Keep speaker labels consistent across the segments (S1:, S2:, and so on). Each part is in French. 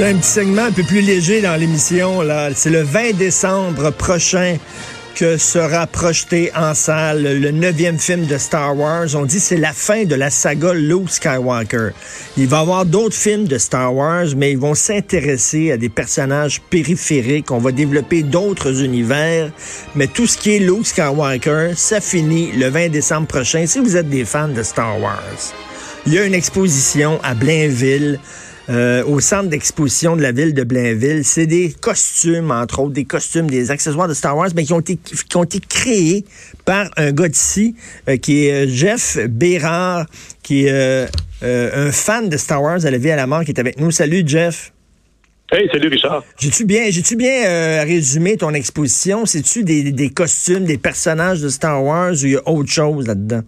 S1: C'est un petit segment un peu plus léger dans l'émission. Là. C'est le 20 décembre prochain que sera projeté en salle le neuvième film de Star Wars. On dit c'est la fin de la saga Luke Skywalker. Il va y avoir d'autres films de Star Wars, mais ils vont s'intéresser à des personnages périphériques. On va développer d'autres univers. Mais tout ce qui est Luke Skywalker, ça finit le 20 décembre prochain. Si vous êtes des fans de Star Wars, il y a une exposition à Blainville euh, au centre d'exposition de la ville de Blainville. C'est des costumes, entre autres, des costumes, des accessoires de Star Wars, mais qui ont été, qui ont été créés par un gars d'ici, euh, qui est euh, Jeff Bérard, qui est un fan de Star Wars à la vie à la mort, qui est avec nous. Salut, Jeff.
S2: Hey, salut Richard.
S1: J'ai-tu bien, j'ai-tu bien résumé ton exposition? C'est-tu des, des costumes, des personnages de Star Wars ou il y a autre chose là-dedans?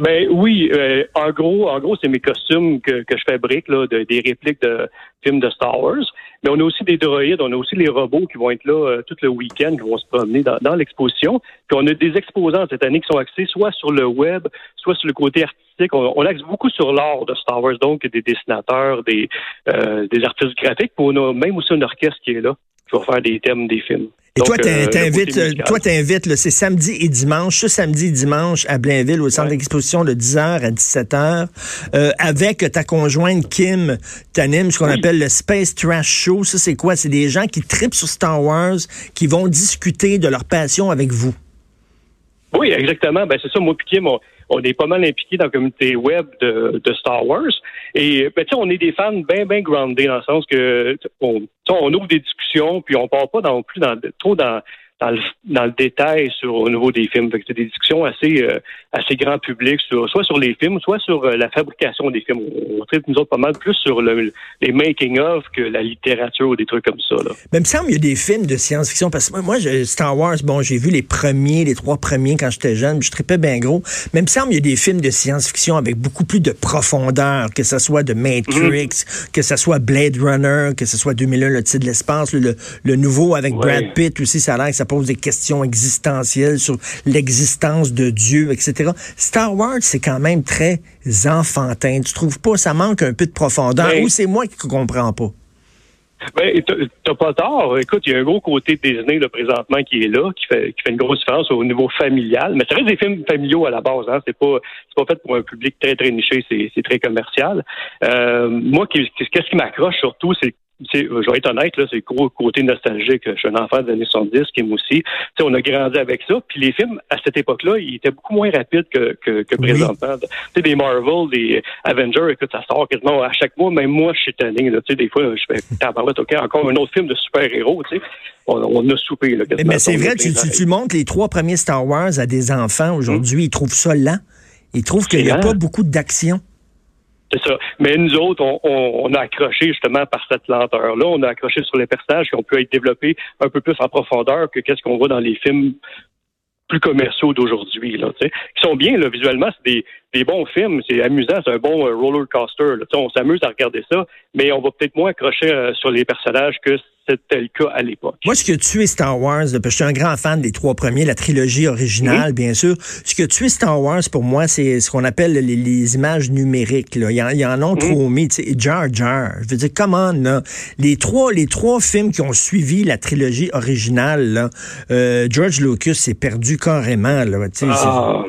S2: Ben oui, euh, en gros, en gros, c'est mes costumes que, que je fabrique là, de, des répliques de films de Star Wars. Mais on a aussi des droïdes, on a aussi les robots qui vont être là euh, tout le week-end, qui vont se promener dans, dans l'exposition. Puis on a des exposants cette année qui sont axés soit sur le web, soit sur le côté artistique. On, on axe beaucoup sur l'art de Star Wars, donc des dessinateurs, des, euh, des artistes graphiques. Puis on a même aussi un orchestre qui est là, qui va faire des thèmes des films.
S1: Et toi, euh, t'invites, toi, t'invites, c'est samedi et dimanche, ce samedi et dimanche à Blainville, au centre d'exposition de 10h à 17h, euh, avec ta conjointe Kim, t'animes ce qu'on appelle le Space Trash Show. Ça, c'est quoi? C'est des gens qui tripent sur Star Wars, qui vont discuter de leur passion avec vous.
S2: Oui, exactement. Ben, c'est ça, moi et Kim, on est pas mal impliqués dans la communauté web de, de Star Wars. Et ben, on est des fans bien, bien groundés dans le sens que on, on ouvre des discussions, puis on part pas non plus dans, trop dans dans le, dans le détail sur au niveau des films. c'est des discussions assez euh, assez grand public, sur, soit sur les films, soit sur euh, la fabrication des films. On, traite nous autres pas mal plus sur le, les making of que la littérature ou des trucs comme ça. Là.
S1: Mais il me semble qu'il y a des films de science-fiction parce que moi, Star Wars, bon, j'ai vu les premiers, les trois premiers quand j'étais jeune, je tripais bien gros. Mais il me semble qu'il y a des films de science-fiction avec beaucoup plus de profondeur, que ce soit de Matrix, mhm. que ce soit Blade Runner, que ce soit 2001, le titre de l'espace, le, le, nouveau avec Brad Pitt aussi, ça a l'air que ça pose des questions existentielles sur l'existence de Dieu, etc. Star Wars, c'est quand même très enfantin. Tu trouves pas, ça manque un peu de profondeur, ben- ou c'est moi qui comprends pas?
S2: Ben, t'as pas tort. Écoute, il y a un gros côté Disney là, présentement qui est là, qui fait, qui fait une grosse différence au niveau familial. Mais ça reste des films familiaux à la base. Hein. C'est pas, c'est pas fait pour un public très très niché. C'est, c'est très commercial. Euh, moi, qu'est-ce qui m'accroche surtout, c'est je vais être honnête, là, c'est le gros côté nostalgique. Je suis un enfant des années 70, qui aussi. sais, on a grandi avec ça. Puis les films, à cette époque-là, ils étaient beaucoup moins rapides que, que, que présentement. Tu sais, des Marvel, des Avengers, écoute, ça sort quasiment à chaque mois. Même moi, je suis tanné. Tu sais, des fois, je fais, t'en OK, encore un autre film de super-héros, tu sais. On, on, a soupé, là.
S1: Mais, c'est vrai, tu, tu, tu, montres les trois premiers Star Wars à des enfants aujourd'hui. Ils trouvent ça lent. Ils trouvent qu'il n'y a pas beaucoup d'action.
S2: C'est ça. Mais nous autres, on, on, a accroché justement par cette lenteur-là. On a accroché sur les personnages qui ont pu être développés un peu plus en profondeur que qu'est-ce qu'on voit dans les films plus commerciaux d'aujourd'hui, là, qui sont bien, là, visuellement, c'est des, des bons films, c'est amusant, c'est un bon euh, roller coaster, là, on s'amuse à regarder ça, mais on va peut-être moins accrocher euh, sur les personnages que c'était le cas à l'époque.
S1: Moi, ce que tu es Star Wars, parce que je suis un grand fan des trois premiers, la trilogie originale, bien sûr. Ce que tu es Star Wars, pour moi, c'est ce qu'on appelle les, images numériques. Là. Il, y en, il y en a trop mis. Jar Jar. Je veux dire, comment, là, les trois, les trois films qui ont suivi la trilogie originale, là, euh, George Lucas s'est perdu carrément. Là,
S2: ah.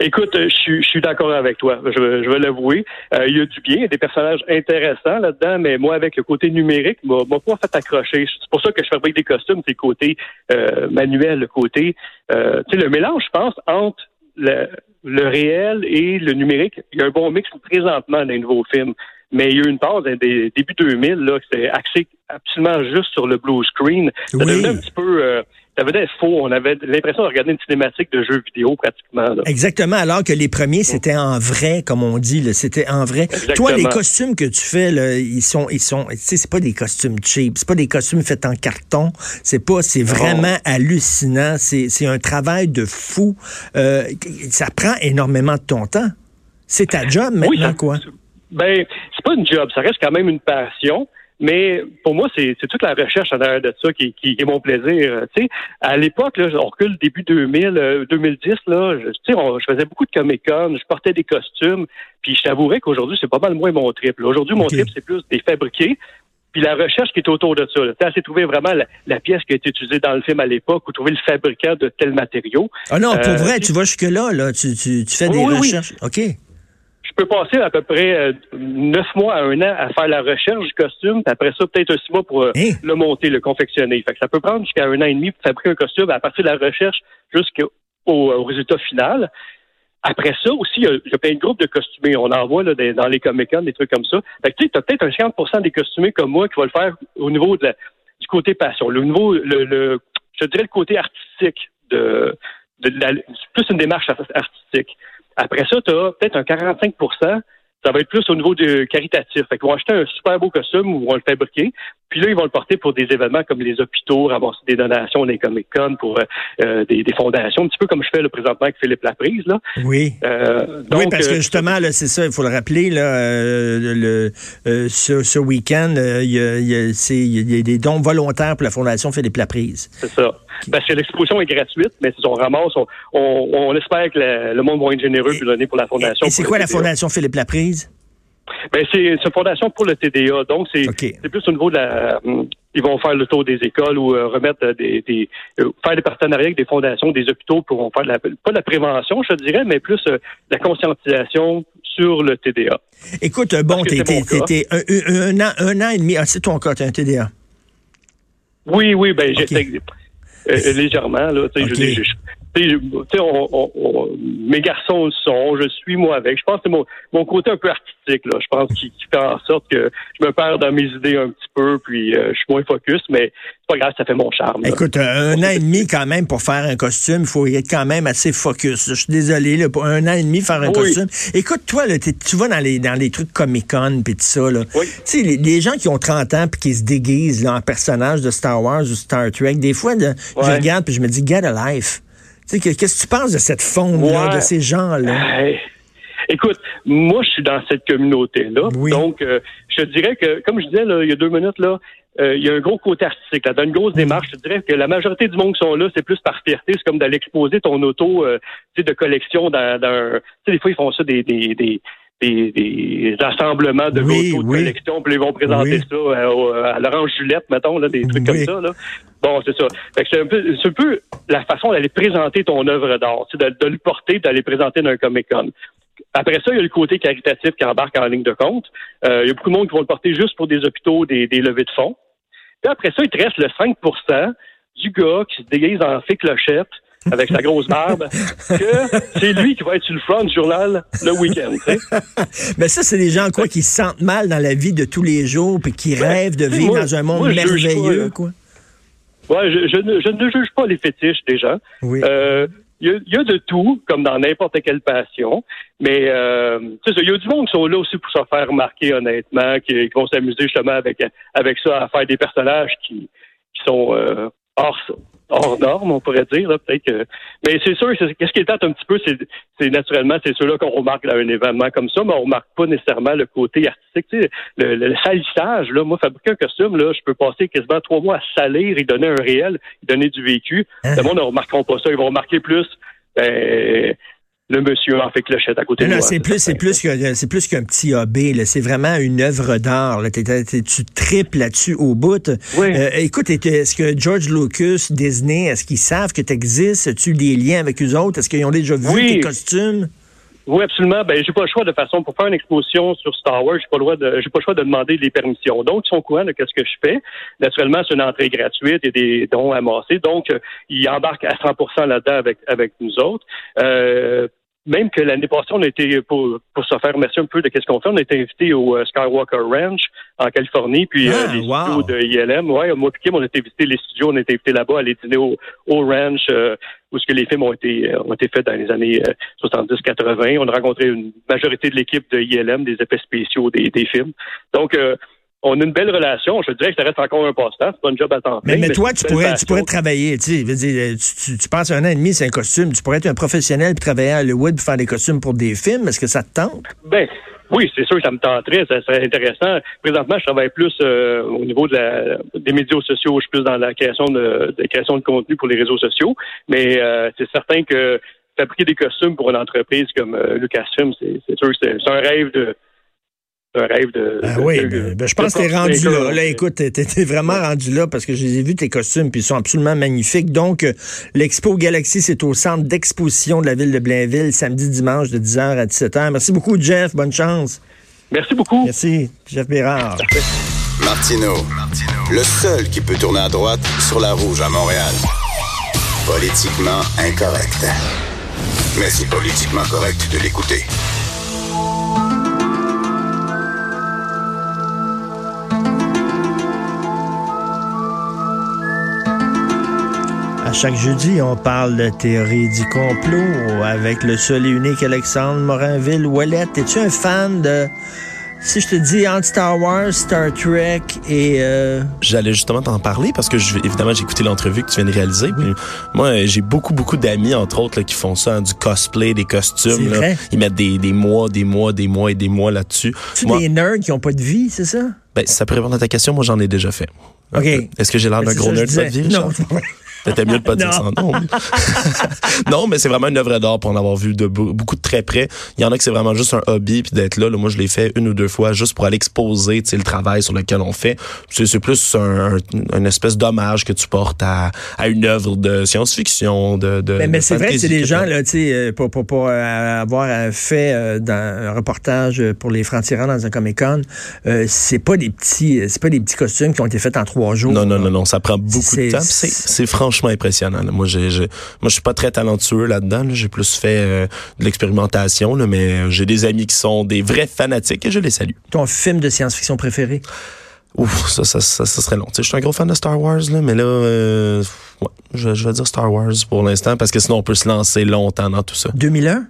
S2: Écoute, je suis, je suis d'accord avec toi. Je, je vais l'avouer. Euh, il y a du bien, il y a des personnages intéressants là-dedans, mais moi, avec le côté numérique, m'a pas fait accrocher. C'est pour ça que je fabrique des costumes, c'est le côté euh, manuel, le côté, euh, tu sais, le mélange, je pense, entre le, le, réel et le numérique. Il y a un bon mix présentement dans les nouveaux films. Mais il y a eu une pause des début 2000 là, c'était axé absolument juste sur le blue screen. Ça devenait un petit peu ça venait faux. On avait l'impression de regarder une cinématique de jeu vidéo pratiquement.
S1: Exactement, alors que les premiers, c'était en vrai, comme on dit. C'était en vrai. Toi, les costumes que tu fais, là, ils sont, ils sont, tu sais, c'est pas des costumes cheap, c'est pas des costumes faits en carton. C'est pas, c'est vraiment hallucinant. C'est un travail de fou. Euh, ça prend énormément de ton temps. C'est ta job maintenant, quoi?
S2: Ben, c'est pas une job, ça reste quand même une passion. Mais pour moi, c'est toute la recherche en arrière de ça qui, qui, est mon plaisir. Tu sais, à l'époque, on recule début 2000, 2010, euh, là, je, tu sais, je faisais beaucoup de Comic-Con, je portais des costumes, puis je t'avouerais qu'aujourd'hui, c'est pas mal moins mon trip. Aujourd'hui, mon trip, c'est plus des fabriqués. Puis la recherche qui est autour de ça. Tu as trouver vraiment la, pièce qui a été utilisée dans le film à l'époque ou trouver le fabricant de tel matériau.
S1: Ah non, pour euh, vrai, tu vas jusque-là, là. Tu, tu, tu fais des recherches. OK
S2: je peux passer à peu près euh, neuf mois à un an à faire la recherche du costume, puis après ça, peut-être six mois pour euh, hein? le monter, le confectionner. Fait que ça peut prendre jusqu'à un an et demi pour fabriquer un costume à partir de la recherche jusqu'au au résultat final. Après ça aussi, il y, a, plein de groupes de costumés. On en voit là, dans les Comic-Con, des trucs comme ça. Fait que tu sais, as peut-être un 50% des costumés comme moi qui va le faire au niveau de du côté passion. Le niveau, le, le, je dirais le côté artistique de, de, plus une démarche artistique. Après ça, tu as peut-être un 45% ça va être plus au niveau du caritatif. Fait qu'ils vont acheter un super beau costume ou vont le fabriquer. Puis là, ils vont le porter pour des événements comme les hôpitaux, ramasser des donations des Comic-Con pour euh, euh, des, fondations, un petit peu comme je fais le présentement avec Philippe Laprise. Là.
S1: Oui. Euh, oui, parce que justement, c'est ça, il faut le rappeler, là, le, ce, ce week-end, il y, a, y, a, des dons volontaires pour la Fondation Philippe Laprise.
S2: C'est ça. Parce que l'exposition est gratuite, mais si on ramasse, on, espère que le monde va être généreux et donner pour la Fondation.
S1: Et c'est quoi la Fondation Philippe Laprise?
S2: Ben, c'est une fondation pour le TDA. Donc, c'est plus au niveau de la. Hum, ils vont faire le tour des écoles ou euh, remettre des, des euh, faire des partenariats avec des fondations, des hôpitaux pour faire de la, pas de la prévention, je dirais, mais plus euh, la conscientisation sur le TDA.
S1: Écoute, bon, t'étais un, un, an, un an et demi. Ah, c'est ton cas, t'as un TDA.
S2: Oui, oui, ben j'étais légèrement là. Okay. Je, on, mes garçons le sont, je suis moi avec. Je pense que c'est mon, mon côté un peu artistique, là. Je pense qui, fait en sorte que je me perds dans mes idées un petit peu, puis euh, je suis moins focus, mais c'est pas grave, ça fait mon charme.
S1: Écoute, un an et demi quand même pour faire un costume, il faut être quand même assez focus. Je suis désolé, là, pour un an et demi faire un costume. Écoute, toi, là, tu vas dans les dans les trucs Comic-Con puis tout ça, là. Tu sais, les, gens qui ont 30 ans puis qui se déguisent là, en personnages de Star Wars ou Star Trek, des fois, je regarde puis je me dis, get a life. Qu'est-ce que tu penses de cette faune-là, de ces gens-là?
S2: écoute, moi, je suis dans cette communauté-là. Donc, euh, je dirais que, comme je disais là, il y a deux minutes, là, euh, il y a un gros côté artistique, là, dans une grosse démarche. Je dirais que la majorité du monde qui sont là, c'est plus par fierté. C'est comme d'aller exposer ton auto euh, de collection dans, dans Tu sais, des fois, ils font ça des, des, des des, des rassemblements de oui, de collection, puis ils vont présenter ça à, à l'Orange Juliette, mettons, là, des trucs comme ça. Là. Bon, c'est ça. c'est un peu, c'est un peu la façon d'aller présenter ton œuvre d'art, de, de le porter, d'aller présenter dans un Comic-Con. Après ça, il y a le côté caritatif qui embarque en ligne de compte. Euh, il y a beaucoup de monde qui vont le porter juste pour des hôpitaux, des, des levées de fonds. Puis après ça, il te reste le 5% du gars qui se déguise en fée clochette avec sa grosse barbe, que c'est lui qui va être sur le front du journal le week-end.
S1: Mais ça, c'est des gens quoi qui se sentent mal dans la vie de tous les jours puis qui rêvent de vivre dans un monde merveilleux, quoi.
S2: Ouais, je, je, ne, juge pas les fétiches des gens. Oui. Euh, il y, a de tout, comme dans n'importe quelle passion, mais euh, il y a du monde qui sont là aussi pour se faire remarquer honnêtement, qui, vont s'amuser justement avec avec ça à faire des personnages qui, qui sont euh, hors hors norme, on pourrait dire. Peut-être que... Mais c'est sûr, qu'est-ce qui est un petit peu, c'est naturellement, c'est ceux-là qu'on remarque dans un événement comme ça, mais on remarque pas nécessairement le côté artistique. Tu sais, le, salissage, là, moi, fabriquer un costume, là, je peux passer quasiment trois mois à salir et donner un réel, donner du vécu. Hein? Le monde ne remarqueront pas ça. Ils vont remarquer plus ben, le monsieur en fait clochette à côté de moi.
S1: C'est plus, c'est plus que, c'est plus qu'un petit hobby. C'est vraiment une œuvre d'art. Tu triples là-dessus au bout. Oui. Euh, écoute, est-ce que George Lucas, Disney, est-ce qu'ils savent que tu existes? As-tu des liens avec eux autres? Est-ce qu'ils ont déjà vu tes costumes?
S2: Oui, absolument. Ben, j'ai pas le choix de façon pour faire une exposition sur Star Wars, j'ai pas le droit de, j'ai pas le choix de demander les permissions. Donc, ils sont courants de qu'est-ce que je fais. Naturellement, c'est une entrée gratuite et des dons amassés. Donc, ils embarquent à 100% là-dedans avec avec nous autres. Euh, même que l'année passée, on a été, pour, pour se faire remercier un peu de ce qu'on fait, on a été invité au euh, Skywalker Ranch en Californie, puis euh,
S1: Ah,
S2: les
S1: wow.
S2: studios de ILM. Ouais, moi et Kim, on a été visiter les studios, on a été invité là-bas, aller dîner au, au ranch euh, où ce que les films ont été euh, ont été faits dans les années 70-80. On a rencontré une majorité de l'équipe de ILM, des effets spéciaux des, des films. Donc, euh, on a une belle relation. Je te dirais que ça reste encore un passe-temps. C'est pas un job à temps
S1: Mais, mais toi, tu pourrais, tu pourrais travailler, tu sais, dire, tu, tu, tu passes un an et demi, c'est un costume, tu pourrais être un professionnel puis travailler à Hollywood pour faire des costumes pour des films, est-ce que ça te tente?
S2: Ben, oui, c'est sûr que ça me tenterait, ça serait intéressant. Présentement, je travaille plus euh, au niveau de la, des médias sociaux, je suis plus dans la création de, de création de contenu pour les réseaux sociaux, mais euh, c'est certain que fabriquer des costumes pour une entreprise comme euh, Lucasfilm, c'est c'est sûr que c'est un rêve de un rêve de.
S1: Ah
S2: de-
S1: oui,
S2: de-
S1: ben, ben, je pense que t'es rendu là. Là, écoute, t'es, t'es- vraiment rendu là parce que je les ai vus, tes costumes, puis ils sont absolument magnifiques. Donc, euh, l'Expo Galaxy, c'est au centre d'exposition de la ville de Blainville, samedi, dimanche, de 10h à 17h. Merci beaucoup, Jeff. Bonne chance.
S2: Merci beaucoup.
S1: Merci, Jeff Bérard.
S3: Martino, le seul qui peut tourner à droite sur la rouge à Montréal. Politiquement incorrect. Mais c'est politiquement correct de l'écouter.
S1: À chaque jeudi, on parle de théorie du complot avec le seul et unique Alexandre Morinville. Wallet, es-tu un fan de... Si je te dis entre Star Wars, Star Trek et... euh,
S4: J'allais justement t'en parler parce que je, évidemment j'ai écouté l'entrevue que tu viens de réaliser. Moi j'ai beaucoup beaucoup d'amis entre autres là, qui font ça, hein, du cosplay, des costumes. là. Ils mettent des, des mois, des mois, des mois et des mois là-dessus.
S1: tu
S4: Moi,
S1: des nerds qui ont pas de vie, c'est ça?
S4: ben, ça peut répondre à ta question, moi j'en ai déjà fait.
S1: OK.
S4: Est-ce que j'ai l'air
S1: Ben,
S4: d'un gros nerd de vie,
S1: Non?
S4: C'était mieux de pas dire ça.
S1: Non.
S4: Non, mais c'est vraiment une œuvre d'art pour en avoir vu de be- beaucoup de très près. Il y en a que c'est vraiment juste un hobby puis d'être là, là. Moi, je l'ai fait une ou deux fois juste pour aller exposer, tu sais, le travail sur lequel on fait. C'est plus un, un- une espèce d'hommage que tu portes à, à une œuvre de science-fiction, de, de
S1: Mais, mais c'est vrai que c'est
S4: que
S1: gens, là, tu sais, euh, pour, pour, pour euh, avoir euh, fait euh, dans un reportage pour les francs-tirants dans un Comic-Con, euh, c'est pas des petits c'est pas des petits costumes qui ont été faits en trois jours.
S4: Non, non, non, non, ça prend beaucoup de temps. C'est, c'est franchement impressionnant. là. Moi, j'ai, moi, je suis pas très talentueux là-dedans. là. J'ai plus fait euh, de l'expérimentation, mais j'ai des amis qui sont des vrais fanatiques et je les salue.
S1: Ton film de science-fiction préféré?
S4: Ouf, ça, ça, ça, ça serait long. Tu sais, je suis un gros fan de Star Wars, là, mais là, euh, ouais, je, je vais dire Star Wars pour l'instant parce que sinon on peut se lancer longtemps dans tout ça.
S1: 2001?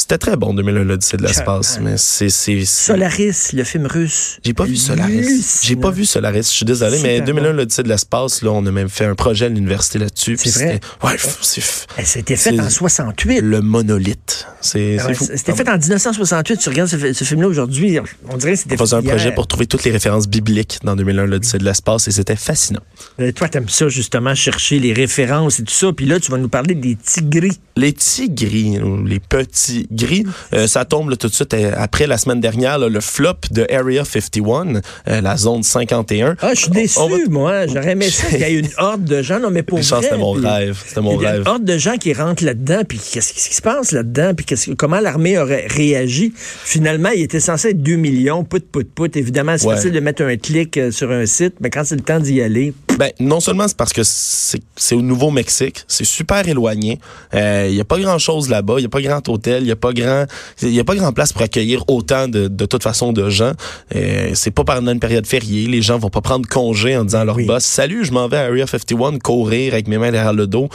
S4: C'était très bon 2001 l'Odyssée de l'espace, mais c'est,
S1: Solaris, le film russe.
S4: J'ai pas vu Solaris. J'ai pas vu Solaris. Je suis désolé, mais
S1: Super
S4: 2001
S1: bon.
S4: l'Odyssée de l'espace, là, on a même fait un projet à l'université là-dessus.
S1: C'est vrai?
S4: c'était- Ouais, c'est
S1: Eh, C'était fait en 68.
S4: le monolithe. C'est,
S1: Ah
S4: c'est
S1: ouais,
S4: fou.
S1: C'était fait en 1968. Tu regardes ce, fi- ce film-là aujourd'hui, on dirait que c'était
S4: On faisait un projet pour trouver toutes les références bibliques dans 2001 l'Odyssée de l'espace et c'était fascinant.
S1: Euh, Toi, t'aimes ça, justement, chercher les références et tout ça. Puis là, tu vas nous parler des tigris.
S4: Les petits gris, ou les petits gris, euh, ça tombe là, tout de suite euh, après la semaine dernière, là, le flop de Area 51, euh, la zone 51.
S1: Ah, je suis déçu,
S4: va-
S1: moi. J'aurais aimé ça qu'il y ait une horde de gens. Non, mais pour
S4: c'était mon
S1: puis-
S4: rêve. C'était mon rêve.
S1: une horde de gens qui rentrent là-dedans, puis qu'est-ce qui se passe là-dedans, puis qu'est-ce que- comment l'armée aurait réagi? Finalement, il était censé être 2 millions, put, put, put. Évidemment, c'est
S4: Ouais.
S1: facile de mettre un clic euh, sur un site, mais quand c'est le temps d'y aller,
S4: Ben, non seulement c'est parce que c'est au Nouveau-Mexique, c'est super éloigné. Euh, Il y a pas grand-chose là-bas, il y a pas grand hôtel, il y a pas grand y a pas grand place pour accueillir autant de, de toute façon de gens. Euh, c'est pas pendant une période fériée, les gens vont pas prendre congé en disant à leur
S1: Oui.
S4: boss "Salut, je m'en vais à Area 51 courir avec mes mains derrière le dos."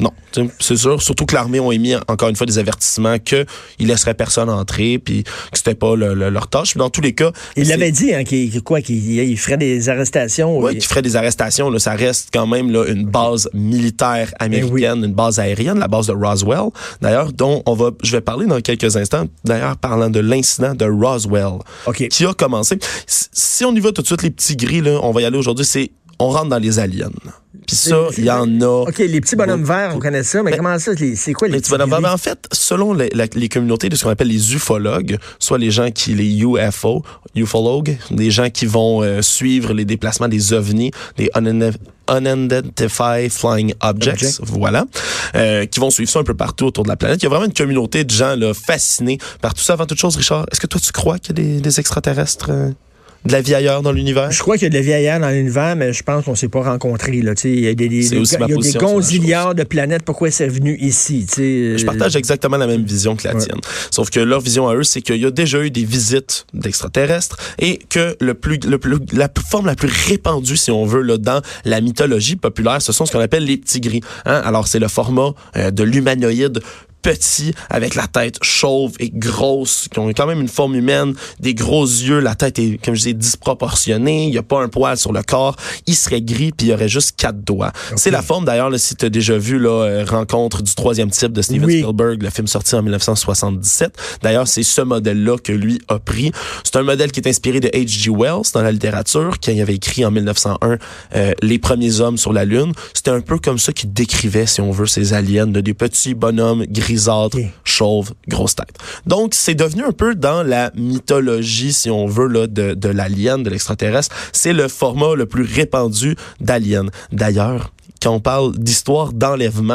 S4: Non, c'est sûr, surtout que l'armée ont émis encore une fois des avertissements que ils laisseraient personne entrer puis que c'était pas le- le- leur tâche. Puis dans tous les cas,
S1: il l'avait dit, hein, qu'il qu'il- quoi, qu'il il ferait des arrestations.
S4: oui,
S1: Il-
S4: qui ferait des arrestations. Là, ça reste quand même là, une base militaire américaine, une base aérienne, la base de Roswell. D'ailleurs, dont on va, je vais parler dans quelques instants. D'ailleurs, parlant de l'incident de Roswell, qui a commencé. Si- Si on y va tout de suite, les petits gris, là, on va y aller aujourd'hui. C'est on rentre dans les aliens. Puis ça, il y en a.
S1: OK, les petits bonhommes verts, on connaît ça, mais
S4: Mais-
S1: comment ça? C'est quoi les,
S4: Les petits bonhommes.
S1: tigris?
S4: Ben, en fait, selon les, la- les communautés de ce qu'on appelle les ufologues, soit les gens qui, les UFO, ufologues, des gens qui vont euh, suivre les déplacements des ovnis, des unident- unidentified flying objects,
S1: Object.
S4: voilà, euh, qui vont suivre ça un peu partout autour de la planète. Il y a vraiment une communauté de gens là, fascinés par tout ça. Avant toute chose, Richard, est-ce que toi tu crois qu'il y a des, des extraterrestres euh, de la vie ailleurs dans l'univers?
S1: Je crois qu'il y a de la vie ailleurs dans l'univers, mais je pense qu'on s'est pas rencontrés. Là. Il y a des, gonzillards de planètes. Pourquoi c'est venu ici? tu sais?
S4: Je partage exactement la même vision que la
S1: Ouais.
S4: tienne. Sauf que leur vision à eux, c'est qu'il y a déjà eu des visites d'extraterrestres et que le plus, le plus, la forme la plus répandue, si on veut, là, dans la mythologie populaire, ce sont ce qu'on appelle les petits gris. Hein? Alors, c'est le format euh, de l'humanoïde petit, avec la tête chauve et grosse, qui ont quand même une forme humaine, des gros yeux, la tête est, comme je disais, disproportionnée, il n'y a pas un poil sur le corps, il serait gris, puis il y aurait juste quatre doigts. C'est la forme, d'ailleurs, si tu as déjà vu là, euh, Rencontre du troisième type de Steven
S1: Oui.
S4: Spielberg, le film sorti en 1977. D'ailleurs, c'est ce modèle-là que lui a pris. C'est un modèle qui est inspiré de H.G. Wells dans la littérature, qui avait écrit en 1901 euh, Les premiers hommes sur la Lune. C'était un peu comme ça qu'il décrivait, si on veut, ces aliens, là, des petits bonhommes grisâtres,
S1: Ok.
S4: chauves, grosse tête. Donc, c'est devenu un peu dans la mythologie, si on veut, là, de, de l'alien, de l'extraterrestre. C'est le format le plus répandu d'alien. D'ailleurs, quand on parle d'histoire d'enlèvement,